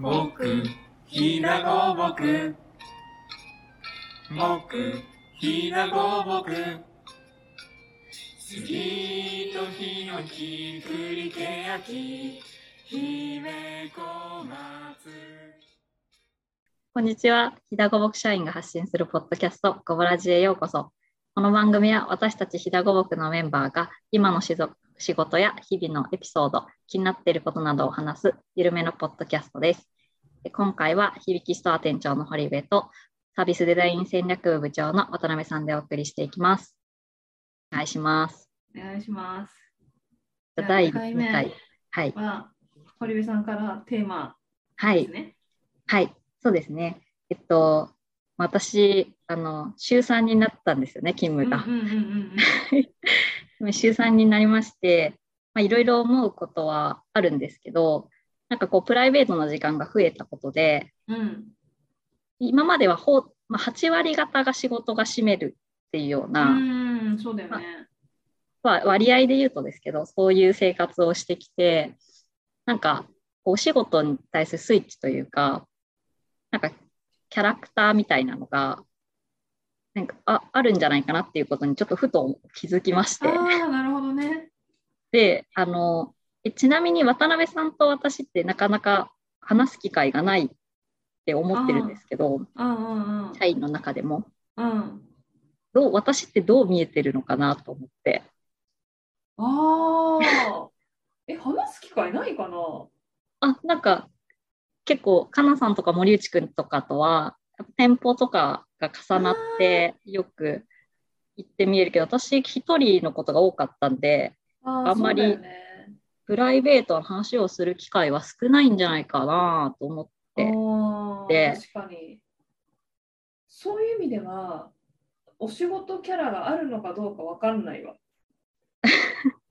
僕、ひなごぼく。僕、ひなごぼく。杉とヒノキ、栗けやき、姫小松。こんにちは。ひだごぼく社員が発信するポッドキャスト、ごぼらじへようこそ。この番組は私たちひだごぼくのメンバーが今のしぞ仕事や日々のエピソード、気になっていることなどを話す緩めのポッドキャストです。で今回は響きストア店長の堀部とサービスデザイン戦略部部長の渡辺さんでお送りしていきます。お願いします。お願いします。じゃあ第じゃあ2 2回。はい。は、堀部さんからテーマはい。ですね。はい。そうですね。えっと、私、あの、週3になったんですよね、勤務が。週3になりまして、まあ、いろいろ思うことはあるんですけど、なんかこう、プライベートの時間が増えたことで、うん。うん今まではほう、まあ、8割方が仕事が占めるっていうよううな、ん、そうだよね。まあ、割合で言うとですけど、そういう生活をしてきて、なんか、お仕事に対するスイッチというか、なんか、キャラクターみたいなのが、なんかああるんじゃないかなっていうことにちょっとふと気づきまして。なるほどね。で、あの、えちなみに渡辺さんと私ってなかなか話す機会がないって思ってるんですけど、うんうんうん。社員の中でも。うん。どう私ってどう見えてるのかなと思って。ああ。え、話す機会ないかな？あ、なんか結構、かなさんとか森内くんとかとは、店舗とかが重なってよく行って見えるけど、私一人のことが多かったんで、あんまりプライベートの話をする機会は少ないんじゃないかなと思って。あでー確かに。そういう意味では、お仕事キャラがあるのかどうかわかんないわ。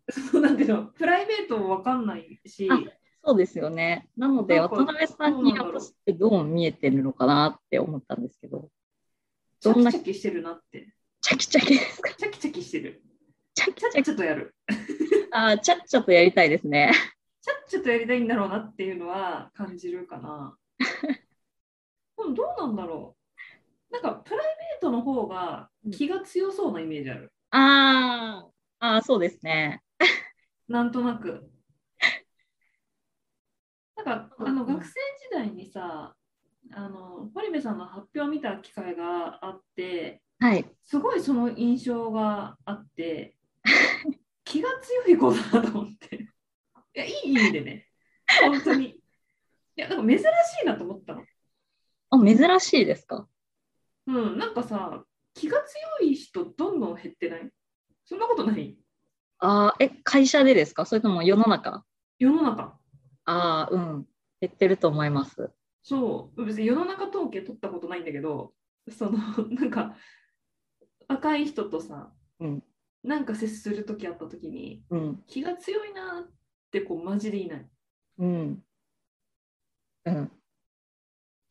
そうなんていうの、プライベートもわかんないし、あそうですよね。なので、渡辺さんに私ってどう見えてるのかなって思ったんですけど、どんなキチャキしてるなって。チャキチャキですか？チャキチャキしてる。チャキチャキ。チャとやる。あー、チャッチャとやりたいですね。チャッチャとやりたいんだろうなっていうのは感じるかな。でもどうなんだろう。なんかプライベートの方が気が強そうなイメージある。あー、あーそうですね。なんとなく。なんかあのうん学生時代にさ、あの堀部さんの発表を見た機会があって、はい。すごいその印象があって、気が強い子だなと思って。いや、いい意味でね、本当に。いや、なんか珍しいなと思ったの。あ、珍しいですか？うん、なんかさ、気が強い人どんどん減ってない？そんなことない？あー、え、会社でですか？それとも世の中？世の中。あー、うん。減ってると思います。そう、別に世の中統計取ったことないんだけど、その、なんか、若い人とさ、うんなんか接するときあったときに、うん。気が強いなってこう、マジでいない。うん。うん。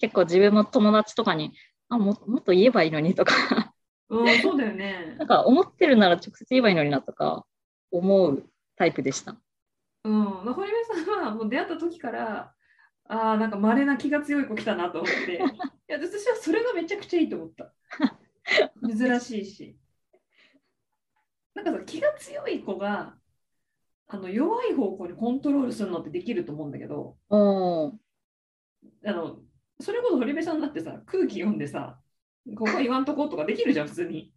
結構自分も友達とかに、あ、ももっと言えばいいのにとか、うん、そうだよねなん。か思ってるなら直接言えばいいのになとか思うタイプでした。うん、堀部さんはもう出会った時から、ああ、なんか稀な気が強い子来たなと思って、いや私はそれがめちゃくちゃいいと思った。珍しいし。なんかさ、気が強い子があの弱い方向にコントロールするのってできると思うんだけど、あのそれこそ堀部さんだってさ、空気読んでさ、ここ言わんとこうとかできるじゃん、普通に。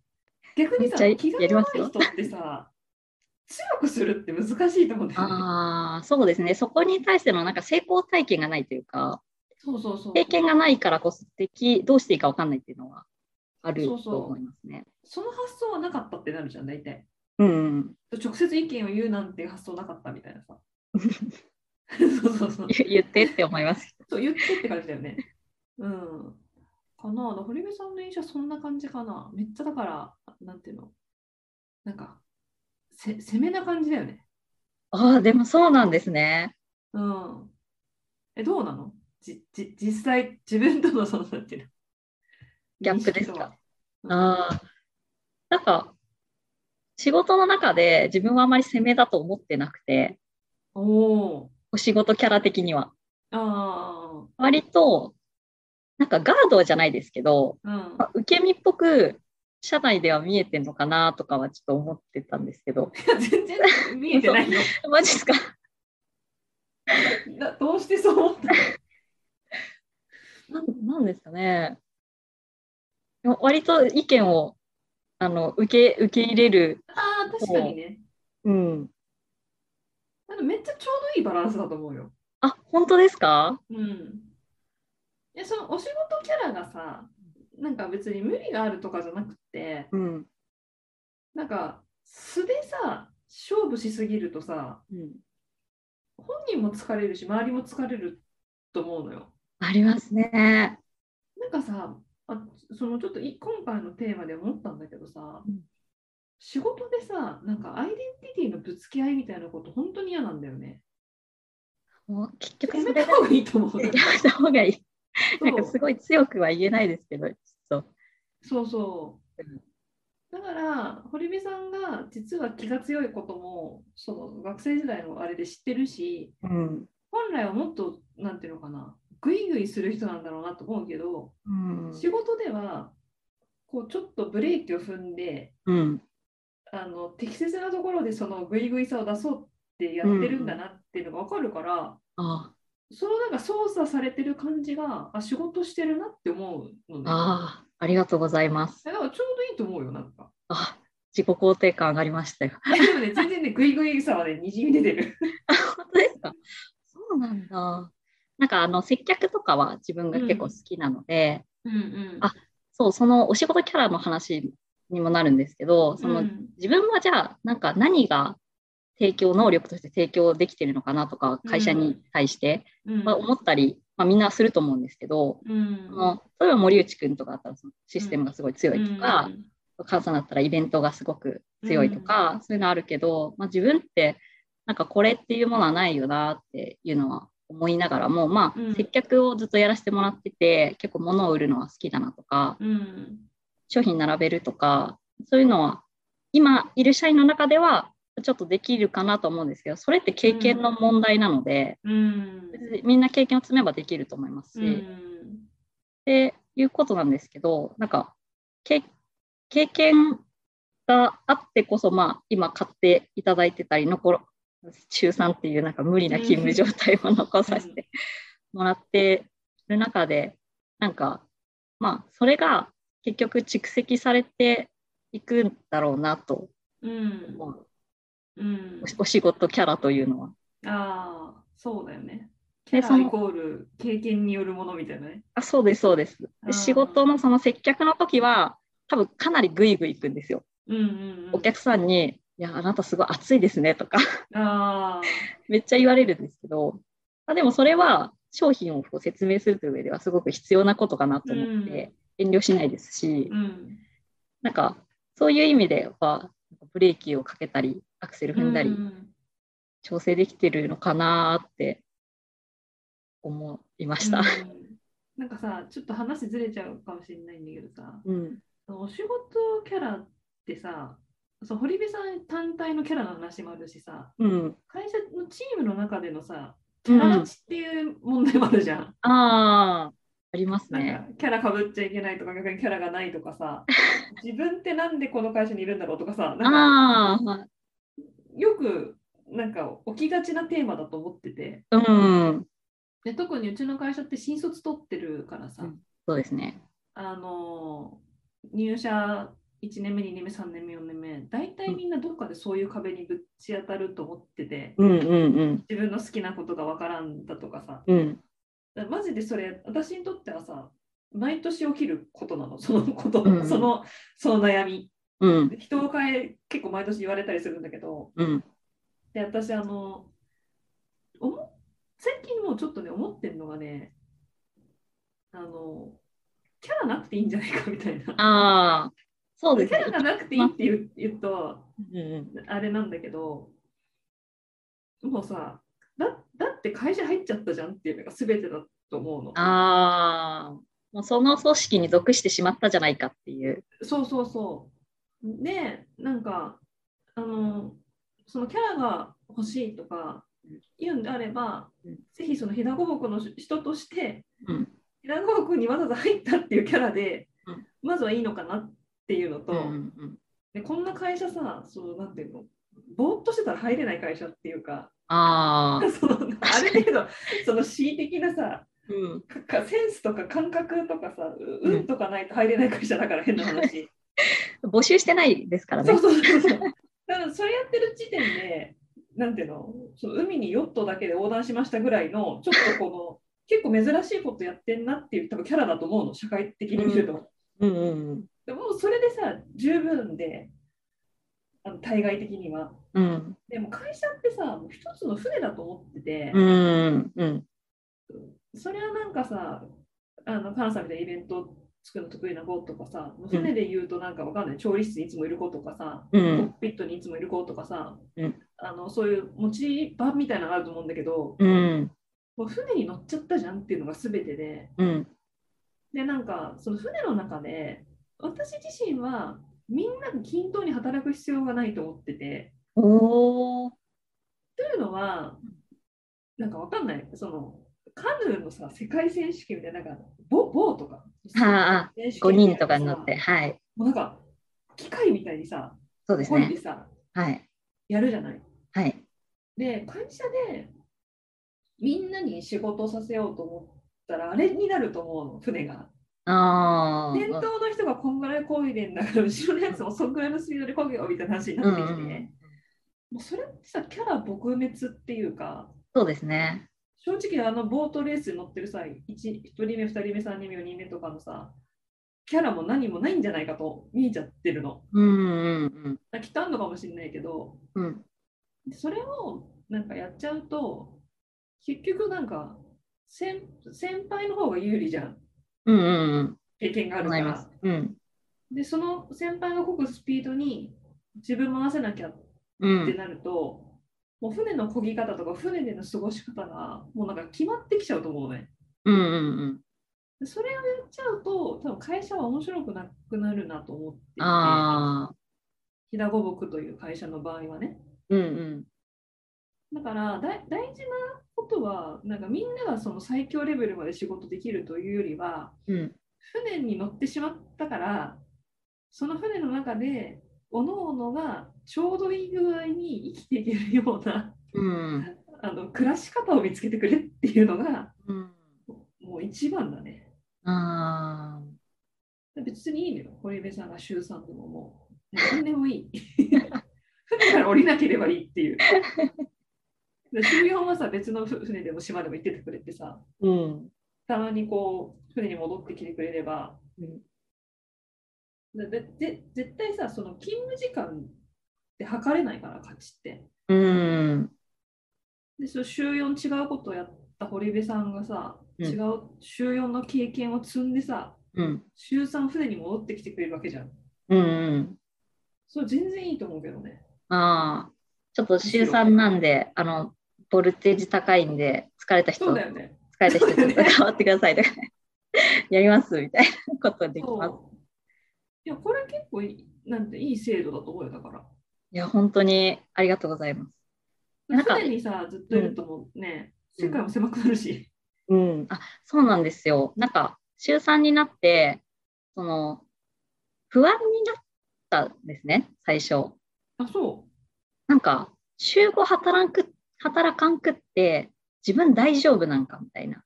逆にさ、気が弱い人ってさ、強くするって難しいと思うんだよね。ああ、そうですね。そこに対してのなんか成功体験がないというか、そうそうそう。経験がないからこそでき、どうしていいか分かんないっていうのはあると思いますね。その発想はなかったってなるじゃん、大体。うん。直接意見を言うなんて発想なかったみたいなさ。そうそうそう。言言ってって思います。そう言ってって感じだよね。うん。かな堀部さんの印象はそんな感じかな。めっちゃだから、なんていうのなんか、せ攻めな感じだよね。ああ、でもそうなんですね。うん。え、どうなの？じじ実際、自分とのその、なんていうの？ギャップですか？うんああ、なんか、仕事の中で自分はあまり攻めだと思ってなくて、おお。お仕事キャラ的には。ああ。割と、なんかガードじゃないですけど、うん。まあ受け身っぽく、社内では見えてんのかなとかはちょっと思ってたんですけど、いや全然見えてないよ。マジですか？などうしてそう思ったなんなんですかね。割と意見をあの受け受け入れる、ああ、確かにね。うん。あのめっちゃちょうどいいバランスだと思うよ。あ、本当ですか？うん。で、そのお仕事キャラがさ、なんか別に無理があるとかじゃなくて、うん。なんか素でさ、勝負しすぎるとさ、うん、本人も疲れるし、周りも疲れると思うのよ。ありますね。なんかさ、あそのちょっとい今回のテーマで思ったんだけどさ、うん仕事でさ、なんかアイデンティティのぶつけ合いみたいなこと、本当に嫌なんだよね。もう結局やそれがめた方がいいと思う。やめた方がいい。なんかそうすごい強くは言えないですけど、ちょっと。そうそううん。だから、堀部さんが実は気が強いことも、その学生時代のあれで知ってるし、うん。本来はもっと、なんていうのかな、ぐいぐいする人なんだろうなと思うけど、うん。仕事では、こうちょっとブレーキを踏んで、うん。あの適切なところでそのぐいぐいさを出そうってやってるんだなっていうのが分かるから、あそのなんか操作されてる感じが、あ、仕事してるなって思うのね。あー、ありがとうございます。だからちょうどいいと思うよ、なんか。あ、自己肯定感上がりましたよ。でもね、全然ね、ぐいぐいさはね、にじみ出てる。本当ですか？そうなんだ。なんかあの接客とかは自分が結構好きなので、うんうんあそう、そのお仕事キャラの話にもなるんですけど、そのうん自分はじゃあ、なんか何が提供能力として提供できてるのかなとか、会社に対して、うん。まあ、思ったり、まあ、みんなすると思うんですけど、うん。その例えば森内くんとかだったらそのシステムがすごい強いとか、母さんだったらイベントがすごく強いとか、そういうのあるけど、まあ、自分ってなんかこれっていうものはないよなっていうのは思いながらも、まあうん。接客をずっとやらせてもらってて結構物を売るのは好きだなとかうん。商品並べるとかそういうのは今いる社員の中ではちょっとできるかなと思うんですけどそれって経験の問題なので、うん。みんな経験を積めばできると思いますし、うんっていうことなんですけど、なんか、け経験があってこそ、まあ、今買っていただいてたり、残ろ、中3っていうなんか無理な勤務状態を残させてもらってる中で、なんか、まあ、それが結局蓄積されていくんだろうなとう。ん。思う。うんお仕事キャラというのは。ああ、そうだよね。キでそのャライコール経験によるものみたいなね。あそうです、そうです。仕事のその接客の時は、多分かなりグイグイ行くんですよ。うんうんうん。お客さんに、いや、あなたすごい暑いですねとか、ああ、めっちゃ言われるんですけど、あでもそれは商品をこう説明するという上ではすごく必要なことかなと思って、遠慮しないですし、うん。なんかそういう意味では、ブレーキをかけたり、アクセル踏んだり、うん調整できてるのかなって思いました。うんなんかさ、ちょっと話ずれちゃうかもしれないんだけどさ、うん。お仕事キャラってさ、そう堀部さん単体のキャラの話もあるしさ、うん。会社のチームの中でのさ、キャラ立ちっていう問題もあるじゃん。ああ、ありますね。かキャラかぶっちゃいけないとか逆にキャラがないとかさ 自分ってなんでこの会社にいるんだろうとかさなんかああ、よくなんか起きがちなテーマだと思っててうん。で特にうちの会社って新卒取ってるからさ、うんそうですね。あの入社1年目2年目3年目4年目大体みんなどっかでそういう壁にぶち当たると思っててうんうんうん。自分の好きなことがわからんだとかさうん。マジでそれ私にとってはさ毎年起きることなの。そのこと、うん。そのその悩み。うん。人を変え結構毎年言われたりするんだけど。うん。で私あの思最近もうちょっとね思ってるのがねあのキャラなくていいんじゃないかみたいな。ああ、そうですね。キャラ。がなくていいって言う言うとうんうん。あれなんだけどもうさだだって会社入っちゃったじゃんっていうのが全てだと思うの。ああ、もうその組織に属してしまったじゃないかっていう。そうそうそう。で、なんか、あの、そのキャラが欲しいとか、言うんであれば、うんぜひその飛騨五木の人として、うん。飛騨五木にわざわざ入ったっていうキャラで、うん。まずはいいのかなっていうのと、うんうんでこんな会社さ、そのなんていうの、ぼーっとしてたら入れない会社っていうか、ああ、そのある程度、その恣意的なさ、うん、かかセンスとか感覚とかさ、ううん運とかないと入れない会社だから変な話。募集してないですからねそう。そうそうそう。だからそれやってる時点で、なんていうの、その海にヨットだけで横断しましたぐらいの、ちょっとこの、結構珍しいことやってんなっていう多分キャラだと思うの、社会的に見ると。うんうんでもそれでさ、十分で、あの対外的には。うん。でも会社ってさ、もう一つの船だと思ってて、うんうん。それはなんかさ、あの、カナさんみたいなイベント作るの得意な子とかさ、船で言うとなんかわかんない、調理室にいつもいる子とかさ、コうん。ックピットにいつもいる子とかさ、うん。あのそういう持ち場みたいなのがあると思うんだけど、うん。もう船に乗っちゃったじゃんっていうのが全てで、うん。で、なんかその船の中で、私自身はみんなが均等に働く必要がないと思ってて、おー。というのは、なんかわかんない、そのカヌーのさ、世界選手権みたいな、なんかボボーとか、はあ選手5権みたいな人とかに乗って、さはい、もうなんか機械みたいにさ、そうですね。さ、はい、やるじゃない。はい、で、会社でみんなに仕事をさせようと思ったら、あれになると思うの、船が。あ先頭の人がこんぐらい漕いでんだから、後ろのやつもそんぐらいのスピードで漕げよみたいな話にあ、なってきて、うん。うん、もうそれってさ、キャラ撲滅っていうか、そうですね。正直あのボートレースに乗ってるさ、1, 1人目、2人目、3人目、4人目とかのさ、キャラも何もないんじゃないかと見えちゃってるの。うんうんきっとあるのかもしれないけど、うん。それをなんかやっちゃうと、結局なんか先先輩の方が有利じゃん。うんうんうん経験があるから。うんで、その先輩が漕ぐスピードに自分も合わせなきゃっうんてなると、もう船の漕ぎ方とか船での過ごし方がもうなんか決まってきちゃうと思うね。うんうんでそれをやっちゃうと、多分会社は面白くなくなるなと思っていて、ああ、飛騨五木という会社の場合はね。うんうんだから大大事なことは、なんかみんながその最強レベルまで仕事できるというよりは、うん船に乗ってしまったから、その船の中で、各々がちょうどいい具合に生きていけるようなうんあの暮らし方を見つけてくれっていうのが、うんもう一番だね。あ別にいいのよ、堀部さんが週3でももう、何でもいい。船から降りなければいいっていう。で週4はさ、別の船でも島でも行っててくれてさ、ーうん。たまにこう、船に戻ってきてくれれば、うん。ででで絶対さ、その勤務時間って測れないから、価値って。うん。で、その週4違うことをやった堀部さんがさ、うん。違う週4の経験を積んでさ、うん。週3船に戻ってきてくれるわけじゃん。うんうん。それ全然いいと思うけどね。ああ、ちょっと週3なんで、あの、ボルテージ高いんで、疲れた人、ね。れた人、ちょっと 変わってくださいとかね、やりますみたいなことできます。いや、これ結構いいなんていい制度だと思うよ、だから。いや、本当にありがとうございます。なんか船にさ、ずっといるともうね、世界も狭くなるし。うん、あそうなんですよ。なんか、週3になって、その、不安になったんですね、最初。あ、そなんか、週5働く、働かんくって、自分大丈夫なんかみたいな。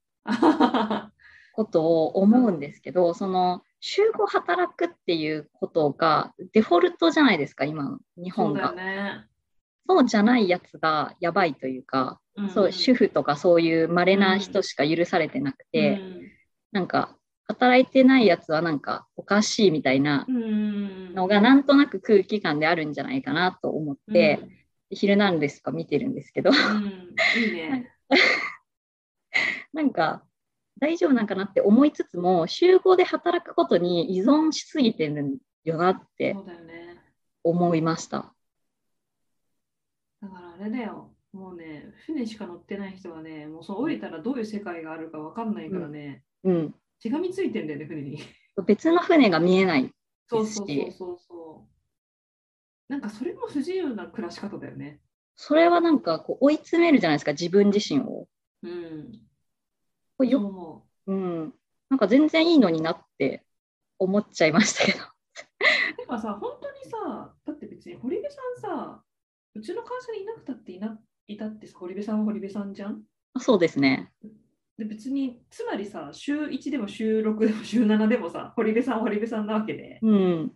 ことを思うんですけど、その、週5働くっていうことがデフォルトじゃないですか、今の日本が。ね。そうじゃないやつがやばいというか、ん。そう、主婦とかそういう稀な人しか許されてなくて、なんか、働いてないやつはなんかおかしいみたいなうん。うんのがなんとなく空気感であるんじゃないかなと思って、ヒルナンデスとか？見てるんですけど、うんうんいいね。なんか大丈夫なんかなって思いつつも、週5で働くことに依存しすぎてるよなって。思いました。だからあれだよ。もうね、船しか乗ってない人はね、もうそう降りたらどういう世界があるかわかんないからね、うん。手紙ついてんだよね、船に。別の船が見えない。そうそうそうそうそう。なんかそれも不自由な暮らし方だよね。それはなんかこう追い詰めるじゃないですか、自分自身を。うん。こうよそう思うん、なんか全然いいのになって思っちゃいましたけど。う。てかさ、本当にさ、だって別に堀部さんさ、うちの会社にいなくたっていないたってさ、堀部さんは堀部さんじゃん？あそうですね。で別に、つまりさ、週1でも週6でも週7でもさ、堀部さんは堀部さんなわけで、うん。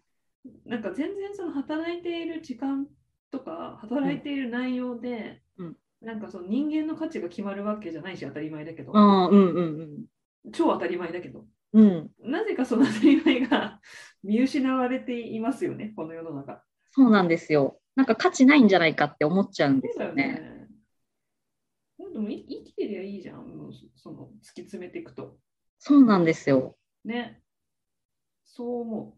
なんか全然その働いている時間とか、働いている内容で、うんなんかその人間の価値が決まるわけじゃないし、当たり前だけど、ああ、うんうん超当たり前だけど、うん。うん。なぜかその当たり前が見失われていますよね、この世の中。そうなんですよ。なんか価値ないんじゃないかって思っちゃうんでそうだよすよね。ね。でもい生きてりゃいいじゃん、もうそその突き詰めていくと。そうなんですよ。ね。そう思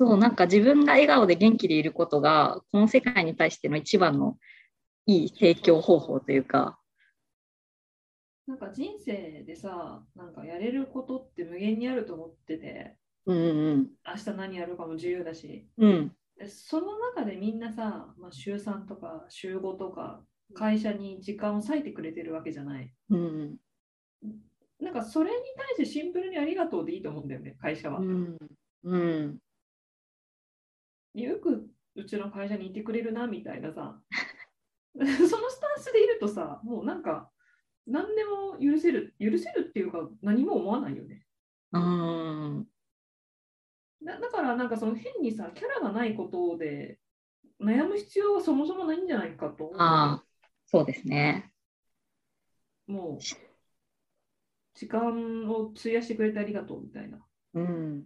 そう、なんか自分が笑顔で元気でいることが、この世界に対しての一番のいい提供方法というか、う。なんか人生でさ、なんかやれることって無限にあると思ってて、うんうん明日何やるかも自由だし、うん。その中でみんなさ、まあ、週3とか週5とか会社に時間を割いてくれてるわけじゃない。うんなんかそれに対してシンプルにありがとうでいいと思うんだよね、会社は。うん。うん。よくうちの会社にいてくれるなみたいなさ、そのスタンスでいるとさ、もうなんか何でも許せる、許せるっていうか何も思わないよね。うん。だだからなんかその変にさ、キャラがないことで悩む必要はそもそもないんじゃないかとあ、そうですね。もう時間を費やしてくれてありがとうみたいな。うん。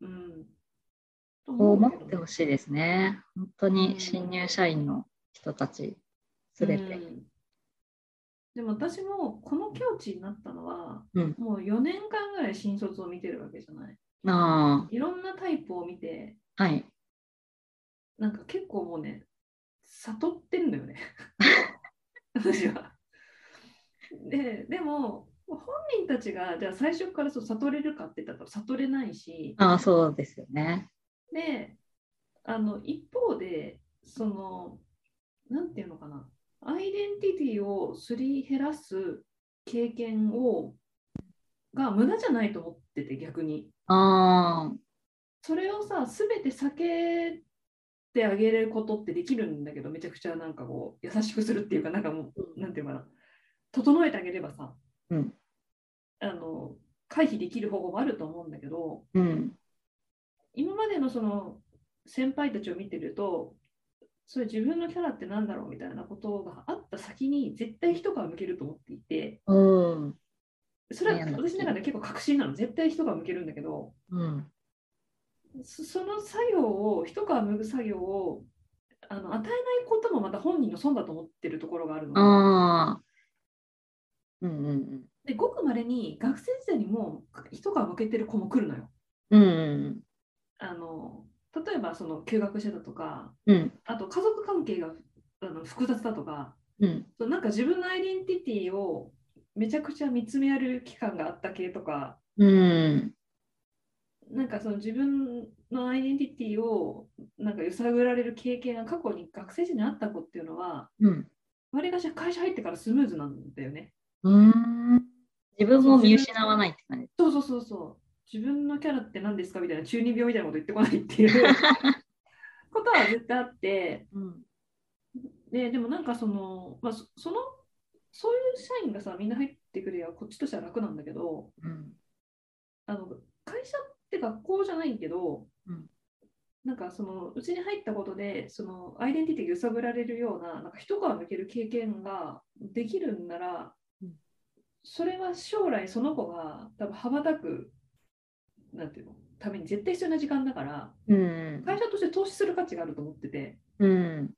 うん。こう思ってほししいですね。本当に新入社員の人たち、すべて。でも私もこの境地になったのは、うんもう4年間ぐらい新卒を見てるわけじゃない。あいろんなタイプを見て、あ、はい。なんか結構もうね、悟ってんのよね。私は。で、でも、本人たちがじゃあ最初からそう悟れるかって言ったら悟れないし、ああ、そうですよね。で、あの一方で、その、なんていうのかな、アイデンティティをすり減らす経験をが無駄じゃないと思ってて、逆に。ああ、それをさ、すべて避けてあげることってできるんだけど、めちゃくちゃなんかこう、優しくするっていうか、なんかもう、なんていうのかな、整えてあげればさ、うん。あの、回避できる方法もあると思うんだけど、うん。今までのその先輩たちを見てると、そういう自分のキャラってなんだろうみたいなことがあった先に絶対一皮向けると思っていて、うん。それは私の中で結構確信なの、絶対一皮向けるんだけど、うん。そその作業を、一皮向く作業をあの与えないこともまた本人の損だと思ってるところがあるの。ああ。うんうんで、ごくまれに学生時代にも一皮向けてる子も来るのよ。うん。うんあの例えばその休学してたとか、うん。あと家族関係があの複雑だとか、うん。そうなんか自分のアイデンティティをめちゃくちゃ見つめやる期間があった系とか、うん。なんかその自分のアイデンティティをなんか揺さぶられる経験が過去に学生時代にあった子っていうのは、うん。割りがし会社入ってからスムーズなんだよね。うん。自分も見失わないって感じ。そうそうそうそう。自分のキャラって何ですか？みたいな中二病みたいなこと言ってこないっていう。ことは絶対あって、うん。ででもなんかその、まあ、そそのそういう社員がさみんな入ってくればこっちとしては楽なんだけどうん。あの会社って学校じゃないけど、うん。なんかそのうちに入ったことでそのアイデンティティが揺さぶられるようななんか一皮向ける経験ができるんなら、うん。それは将来その子が多分羽ばたくなんていうのために絶対必要な時間だからうん。会社として投資する価値があると思ってて。うん。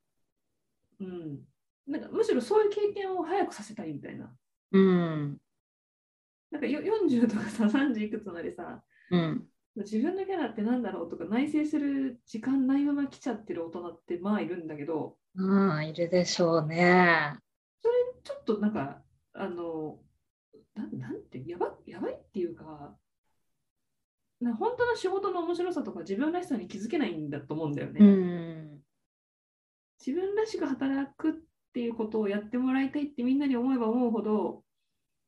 うん、なんかむしろそういう経験を早くさせたいみたいな。うん。なんかよ40とかさ30いくつまでさうん。自分のキャラってなんだろうとか内省する時間ないまま来ちゃってる大人ってまあいるんだけどああ、いるでしょうね。ちょっとなんかあのなんなんてやばやばいっていうかな本当の仕事の面白さとか自分らしさに気づけないんだと思うんだよね。うん。自分らしく働くっっていうことをやってもらいたいってみんなに思えば思うほど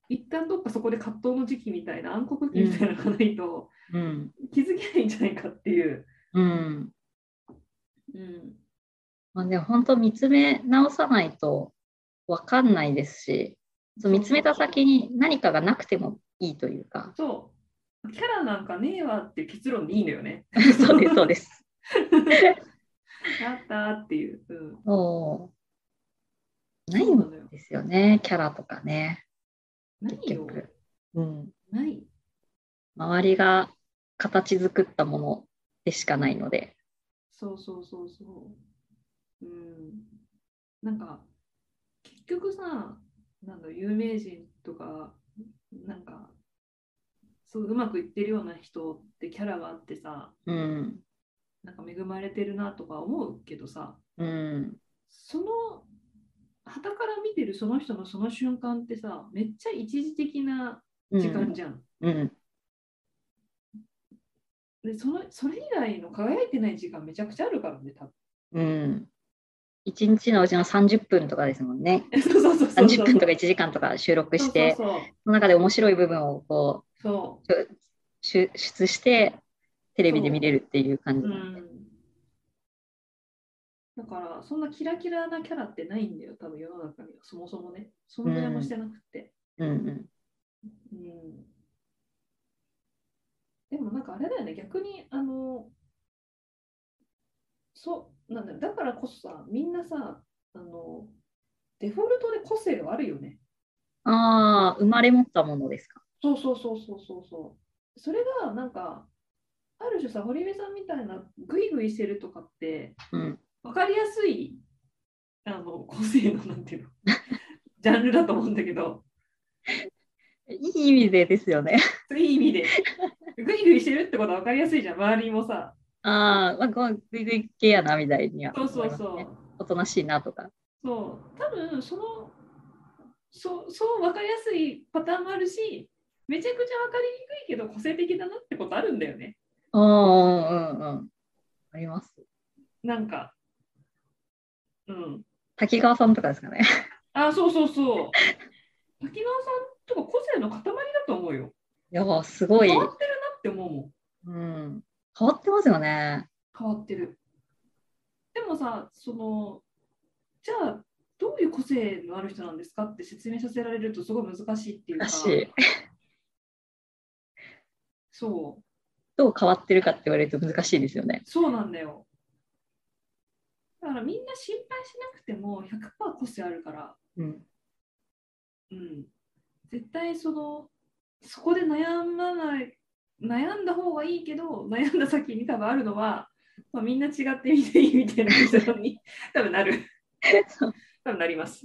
一旦どっかそこで葛藤の時期みたいな暗黒期みたいなのがないとうん。気づけないんじゃないかっていう。うん。うん、まあ、でも本当見つめ直さないと分かんないですし、見つめた先に何かがなくてもいいというか、そうキャラなんかねえわって結論でいいのよね。そうです、そうです。やったーっていう。うん、そう。ないんですよね、キャラとかね、ないよ。うん。ない。周りが形作ったものでしかないので。そうそうそうそう。うん。なんか、結局さ、なんだ有名人とか、なんか、そううまくいってるような人ってキャラがあってさ、うん。なんか恵まれてるなとか思うけどさ、うん。その、旗から見てるその人のその瞬間ってさ、めっちゃ一時的なうん時間じゃん。うん。でその、それ以外の輝いてない時間めちゃくちゃあるからね、多分。うん。1日のうちの30分とかですもんね。そうそうそうそう。30分とか1時間とか収録して、その中で面白い部分をこそう。そうう抽出してテレビで見れるっていう感じうなんで。んだから、そんなキラキラなキャラってないんだよ、多分世の中には、そもそもね。存在もしてなくて。うんうん。うん。でもなんかあれだよね、逆に、あの、そう、なんだよだからこそさ、みんなさ、あの、デフォルトで個性はあるよね。ああ、生まれ持ったものですか。そうそうそうそうそうそう。それがなんか、ある種さ、堀部さんみたいなグイグイしてるとかって、うん。分かりやすいあの個性のなんていうの ジャンルだと思うんだけど、いい意味でですよね。いい意味で、グイグイしてるってことは分かりやすいじゃん、周りもさ。ああ、まあ、グイグイ系やなみたいにはそうそうそう。おとなしいなとか。そう、多分その、そう、そう分かりやすいパターンもあるし、めちゃくちゃ分かりにくいけど個性的だなってことあるんだよね。ああ、うんうん。あります。なんか。うん。滝川さんとかですかね。あ、そうそうそう。滝川さんとか個性の塊だと思うよ。いやー、すごい。変わってるなって思うもん。うん。変わってますよね。変わってる。でもさ、その、じゃあ、どういう個性のある人なんですかって説明させられるとすごい難しいっていうか、そう、どう変わってるかって言われると難しいですよね。そうなんだよ。だからみんな心配しなくても100%個性あるから、うん。うん、絶対その、そこで悩まない、悩んだ方がいいけど、悩んだ先に多分あるのは、まあ、みんな違ってみていいみたいな結論に 多分なる。そう多分なります。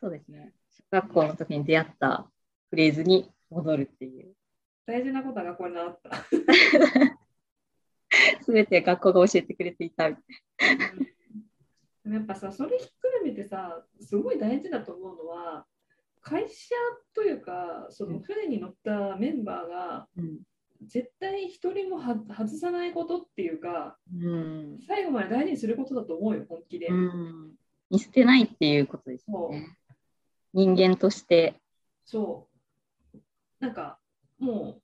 そうですね。小学校の時に出会ったフレーズに戻るっていう。大事なことは学校に習った。すべて学校が教えてくれていたみたいでもやっぱさ、それひっくるめてさ、すごい大事だと思うのは、会社というか、その船に乗ったメンバーが、うん。絶対一人もは外さないことっていうか、うん。最後まで大事にすることだと思うよ、本気で。うん。見捨てないっていうことですよね。人間として。そう。なんか、も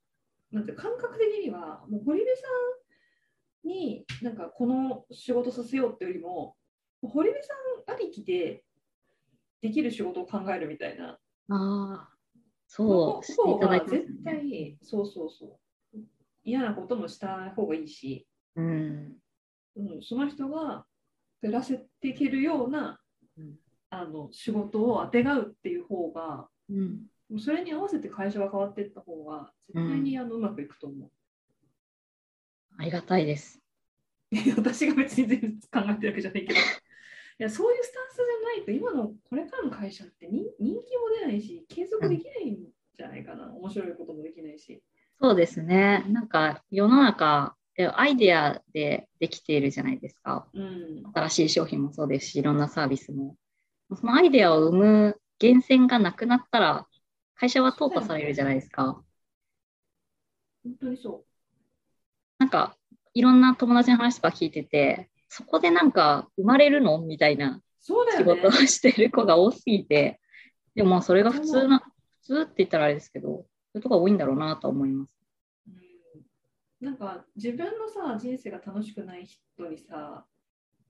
う、なんて感覚的には、もう堀部さんに、なんかこの仕事させようってよりも、堀部さんありきでできる仕事を考えるみたいな。ああ。そう、方が絶ね。対、そうそうそう。嫌なこともした方がいいし、うん。うん、その人が暮らせていけるような、うんあの仕事をあてがうっていう方が、うん。もうそれに合わせて会社が変わっていった方が、絶対にあのうまくいくと思う。ありがたいです。私が別に全然考えてるわけじゃないけど。いやそういうスタンスじゃないと、今のこれからの会社って人人気も出ないし、継続できないんじゃないかな。面白いこともできないし。そうですね。なんか世の中、えアイデアでできているじゃないですか。うん。新しい商品もそうですし、いろんなサービスも。そのアイデアを生む源泉がなくなったら、会社は淘汰されるじゃないですか。本当にそなんか、いろんな友達の話とか聞いてて、そこでなんか生まれるのみたいな。う。仕事をしてる子が多すぎて、でもまあそれが普通な、普通って言ったらあれですけど、そういうとこが多いんだろうなとは思います。うんなんか自分のさ人生が楽しくない人にさ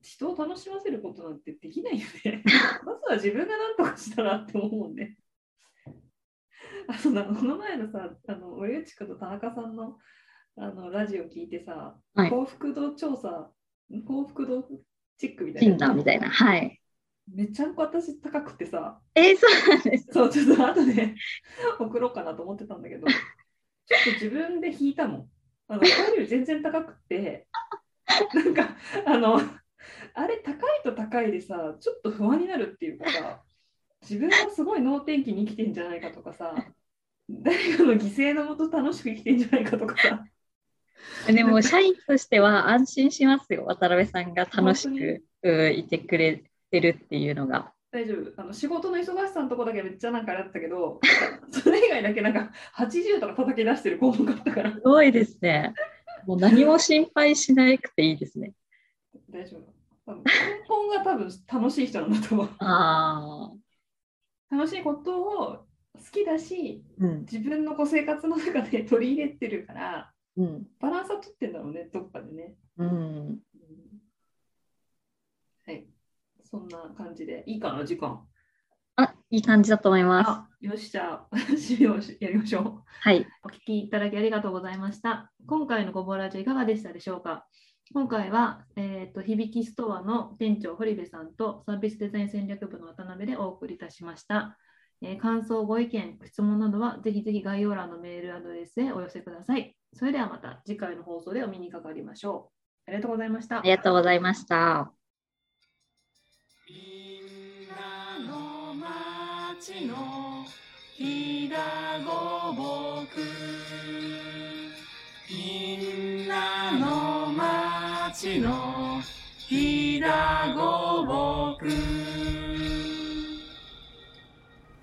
人を楽しませることなんてできないよね。まずは自分が何とかしたらって思うんで。あそうだこの前のさあの森内君と田中さんのあのラジオ聞いてさ、はい幸福度調査幸福度チックみたいなみたいな。はい。めちゃんこ私高くてさえーそうなんです。そうちょっと後で送ろうかなと思ってたんだけどちょっと自分で引いたもんあのこれより全然高くってなんかあのあれ高いと高いでさちょっと不安になるっていうかさ自分はすごい能天気に生きてんじゃないかとかさ誰かの犠牲のもと楽しく生きてんじゃないかとかさ でも、社員としては安心しますよ。渡辺さんが楽しくうんいてくれてるっていうのが。大丈夫あの仕事の忙しさのとこだけめっちゃなんかあったけど それ以外だけなんか80とか叩き出してる項目あったからすごいですね。もう何も心配しなくていいですね。大丈夫根本が多分楽しい人なんだと思う。楽しいことを好きだしうん。自分のこう生活の中で取り入れてるからうん。バランスは取ってんだろうねどっかでね、うん。うんはいそんな感じでいいかな時間あ、いい感じだと思います。あよしじゃあ 締めをしやりましょうはい。お聞きいただきありがとうございました。今回のごぼラジオいかがでしたでしょうか？今回は、えー、と響きストアの店長堀部さんとサービスデザイン戦略部の渡辺でお送りいたしました。えー感想、ご意見、質問などはぜひぜひ概要欄のメールアドレスへお寄せください。それではまた次回の放送でお見にかかりましょう。ありがとうございました。ありがとうございました。みんなの町のひだごぼくみんなの町のひだごぼく